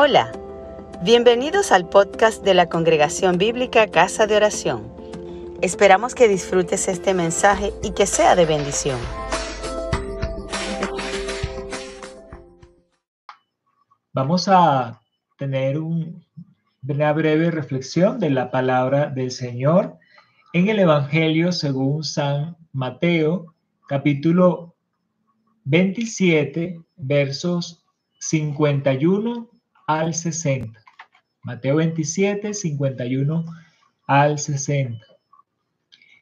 Hola, bienvenidos al podcast de la Congregación Bíblica Casa de Oración. Esperamos que disfrutes este mensaje y que sea de bendición. Vamos a tener una breve reflexión de la palabra del Señor en el Evangelio según San Mateo, capítulo 27, versos 51 al 60. Mateo 27, 51 al 60.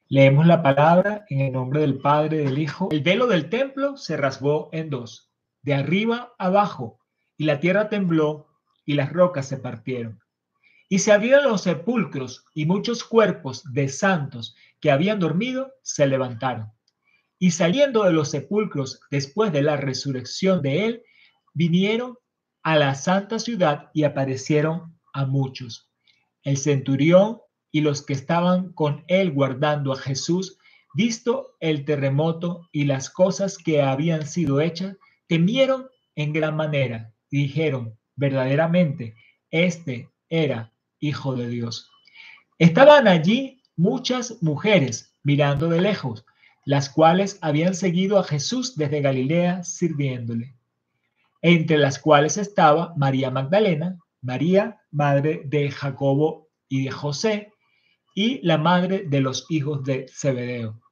Leemos la palabra en el nombre del Padre, del Hijo. El velo del templo se rasgó en dos, de arriba abajo, y la tierra tembló y las rocas se partieron. Y se abrieron los sepulcros y muchos cuerpos de santos que habían dormido se levantaron. Y saliendo de los sepulcros después de la resurrección de él, vinieron a la santa ciudad y aparecieron a muchos. El centurión y los que estaban con él guardando a Jesús, visto el terremoto y las cosas que habían sido hechas, temieron en gran manera y dijeron, verdaderamente, este era Hijo de Dios. Estaban allí muchas mujeres mirando de lejos, las cuales habían seguido a Jesús desde Galilea sirviéndole entre las cuales estaba María Magdalena, María, madre de Jacobo y de José, y la madre de los hijos de Zebedeo.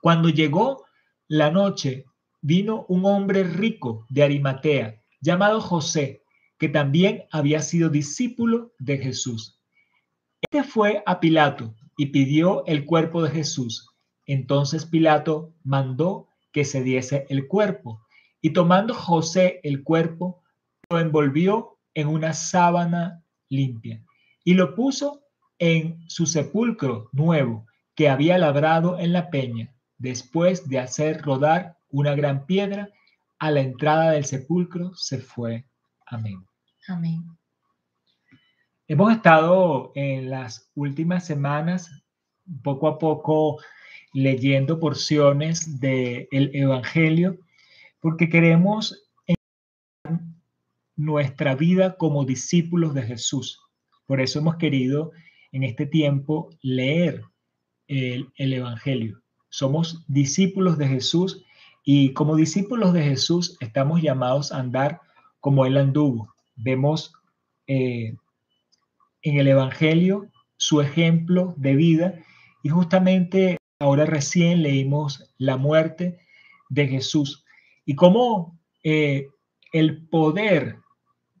Cuando llegó la noche, vino un hombre rico de Arimatea, llamado José, que también había sido discípulo de Jesús. Este fue a Pilato y pidió el cuerpo de Jesús. Entonces Pilato mandó que se diese el cuerpo. Y tomando José el cuerpo, lo envolvió en una sábana limpia y lo puso en su sepulcro nuevo que había labrado en la peña, después de hacer rodar una gran piedra a la entrada del sepulcro, se fue. Amén. Amén. Hemos estado en las últimas semanas poco a poco leyendo porciones del Evangelio porque queremos nuestra vida como discípulos de Jesús. Por eso hemos querido en este tiempo leer el, el, Evangelio. Somos discípulos de Jesús y como discípulos de Jesús estamos llamados a andar como Él anduvo. Vemos eh, en el Evangelio su ejemplo de vida y justamente ahora recién leímos la muerte de Jesús y cómo eh, el poder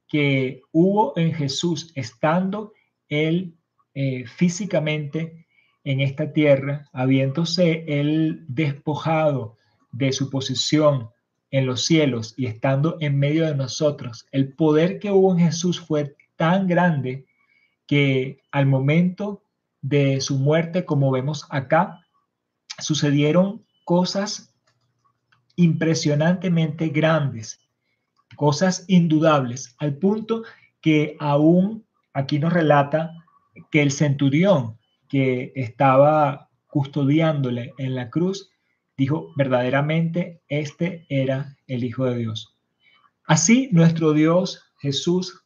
que hubo en Jesús estando él eh, físicamente en esta tierra, habiéndose él despojado de su posición en los cielos y estando en medio de nosotros, el poder que hubo en Jesús fue tan grande que al momento de su muerte, como vemos acá, sucedieron cosas impresionantemente grandes, cosas indudables, al punto que aún aquí nos relata que el centurión que estaba custodiándole en la cruz dijo verdaderamente este era el Hijo de Dios. Así nuestro Dios Jesús,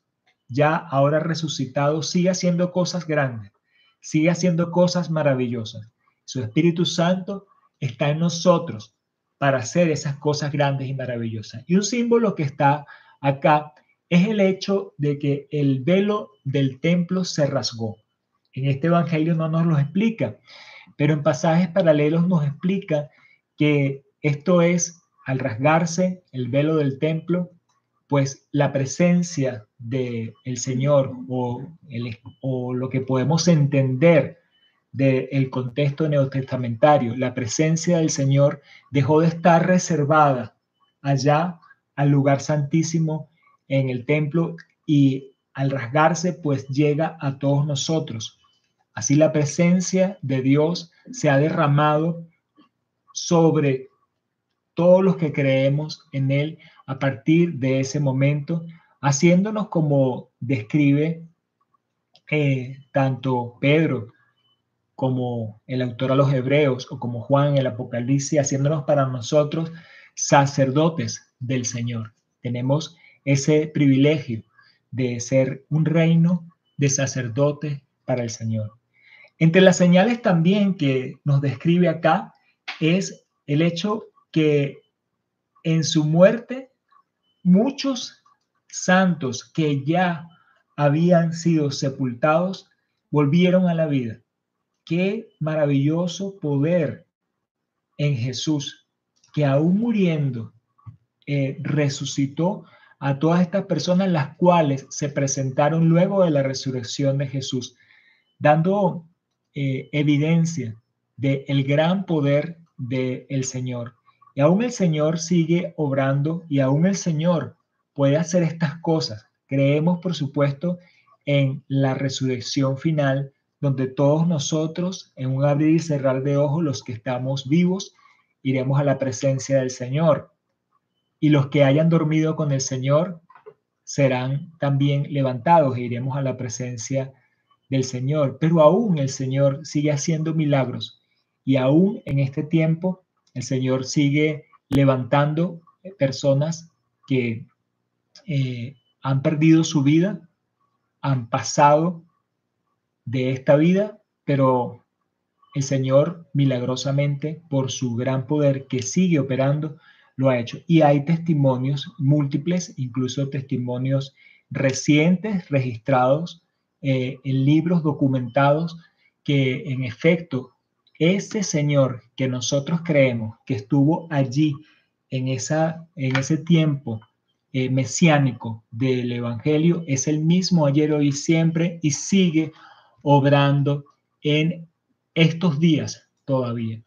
ya ahora resucitado, sigue haciendo cosas grandes, sigue haciendo cosas maravillosas. Su Espíritu Santo está en nosotros para hacer esas cosas grandes y maravillosas. Y un símbolo que está acá es el hecho de que el velo del templo se rasgó. En este evangelio no nos lo explica, pero en pasajes paralelos nos explica que esto es al rasgarse el velo del templo, pues la presencia del el Señor o, el, o lo que podemos entender del contexto neotestamentario. La presencia del Señor dejó de estar reservada allá al lugar santísimo en el templo y al rasgarse pues llega a todos nosotros. Así la presencia de Dios se ha derramado sobre todos los que creemos en Él a partir de ese momento, haciéndonos como describe eh, tanto Pedro como el autor a los hebreos o como Juan en el Apocalipsis, haciéndonos para nosotros sacerdotes del Señor. Tenemos ese privilegio de ser un reino de sacerdotes para el Señor. Entre las señales también que nos describe acá es el hecho que en su muerte muchos santos que ya habían sido sepultados volvieron a la vida. Qué maravilloso poder en Jesús, que aún muriendo, eh, resucitó a todas estas personas las cuales se presentaron luego de la resurrección de Jesús, dando eh, evidencia del el gran poder del Señor. Y aún el Señor sigue obrando y aún el Señor puede hacer estas cosas. Creemos, por supuesto, en la resurrección final, donde todos nosotros, en un abrir y cerrar de ojos, los que estamos vivos, iremos a la presencia del Señor y los que hayan dormido con el Señor serán también levantados e iremos a la presencia del Señor. Pero aún el Señor sigue haciendo milagros y aún en este tiempo el Señor sigue levantando personas que eh, han perdido su vida, han pasado de esta vida, pero el Señor milagrosamente, por su gran poder que sigue operando, lo ha hecho. Y hay testimonios múltiples, incluso testimonios recientes registrados eh, en libros documentados que en efecto ese Señor que nosotros creemos que estuvo allí en, esa, en ese tiempo eh, mesiánico del Evangelio es el mismo ayer, hoy siempre y sigue obrando en estos días todavía.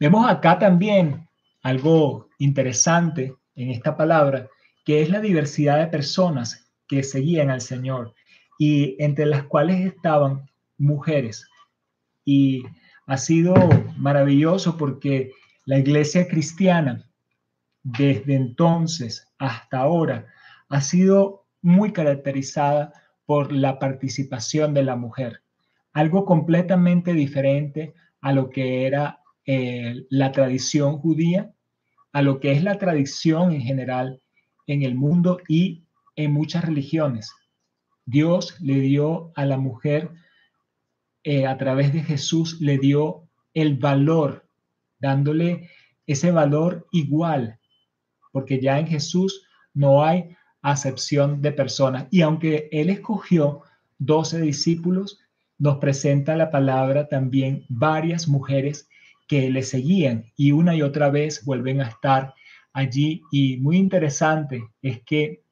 Vemos acá también algo interesante en esta palabra, que es la diversidad de personas que seguían al Señor y entre las cuales estaban mujeres. Y ha sido maravilloso porque la iglesia cristiana desde entonces hasta ahora ha sido muy caracterizada por la participación de la mujer, algo completamente diferente a lo que era eh, la tradición judía a lo que es la tradición en general en el mundo y en muchas religiones. Dios le dio a la mujer, eh, a través de Jesús, le dio el valor, dándole ese valor igual, porque ya en Jesús no hay acepción de personas. Y aunque Él escogió 12 discípulos, nos presenta la palabra también varias mujeres que le seguían y una y otra vez vuelven a estar allí. Y muy interesante es que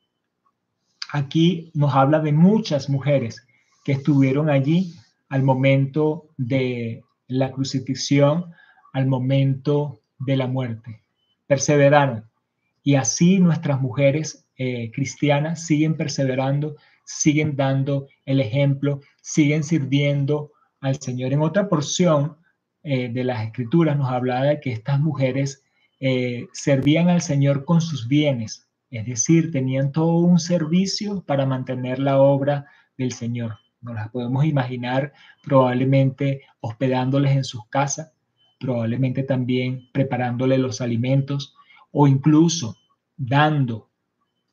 aquí nos habla de muchas mujeres que estuvieron allí al momento de la crucifixión, al momento de la muerte. Perseveraron. Y así nuestras mujeres eh, cristianas siguen perseverando, siguen dando el ejemplo, siguen sirviendo al Señor. En otra porción eh, de las escrituras nos hablaba de que estas mujeres eh, servían al Señor con sus bienes, es decir, tenían todo un servicio para mantener la obra del Señor. Nos las podemos imaginar probablemente hospedándoles en sus casas, probablemente también preparándoles los alimentos o incluso dando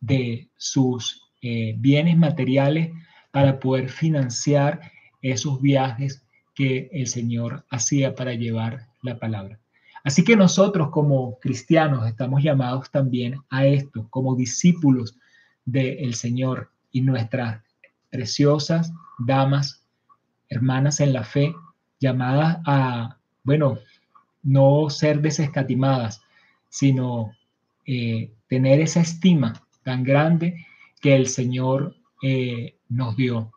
de sus eh, bienes materiales para poder financiar esos viajes que el Señor hacía para llevar la palabra. Así que nosotros como cristianos estamos llamados también a esto, como discípulos del Señor y nuestras preciosas damas, hermanas en la fe, llamadas a, bueno, no ser desescatimadas, sino eh, tener esa estima tan grande que el Señor eh, nos dio.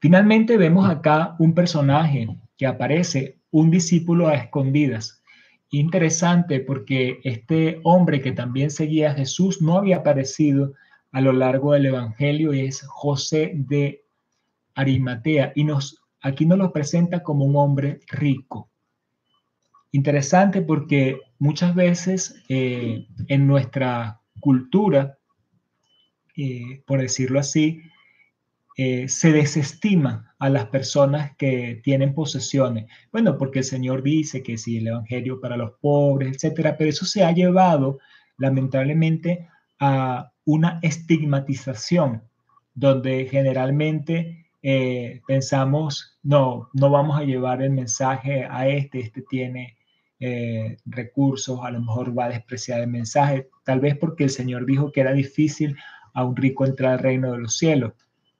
Finalmente vemos acá un personaje que aparece, un discípulo a escondidas. Interesante porque este hombre que también seguía a Jesús no había aparecido a lo largo del Evangelio y es José de Arimatea y nos, aquí nos lo presenta como un hombre rico. Interesante porque muchas veces eh, en nuestra cultura, eh, por decirlo así, eh, se desestima a las personas que tienen posesiones. Bueno, porque el Señor dice que si el Evangelio para los pobres, etcétera, pero eso se ha llevado lamentablemente a una estigmatización donde generalmente eh, pensamos, no, no vamos a llevar el mensaje a este, este tiene recursos, a lo mejor va a despreciar el mensaje, tal vez porque el Señor dijo que era difícil a un rico entrar al reino de los cielos,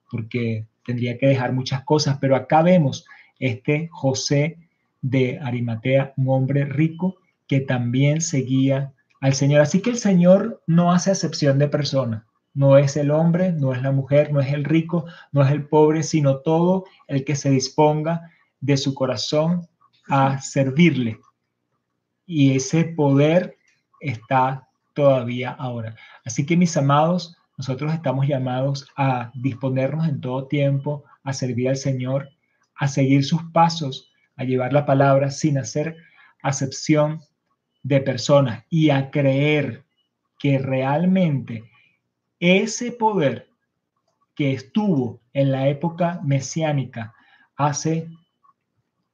porque tendría que dejar muchas cosas, pero acá vemos este José de Arimatea, un hombre rico que también seguía al Señor. Así que el Señor no hace acepción de persona. No es el hombre, no es la mujer, no es el rico, no es el pobre, sino todo el que se disponga de su corazón a servirle. Y ese poder está todavía ahora. Así que mis amados, nosotros estamos llamados a disponernos en todo tiempo a servir al Señor, a seguir sus pasos, a llevar la palabra sin hacer acepción de personas y a creer que realmente ese poder que estuvo en la época mesiánica hace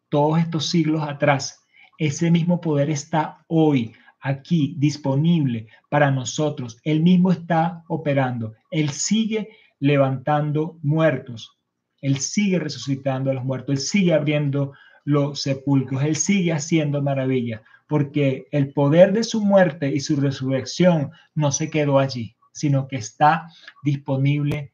todos estos siglos atrás, ese mismo poder está hoy aquí disponible para nosotros. Él mismo está operando. Él sigue levantando muertos. Él sigue resucitando a los muertos. Él sigue abriendo los sepulcros. Él sigue haciendo maravillas. Porque el poder de su muerte y su resurrección no se quedó allí, sino que está disponible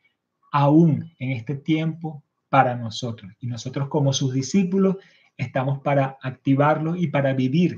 aún en este tiempo para nosotros. Y nosotros como sus discípulos estamos para activarlo y para vivir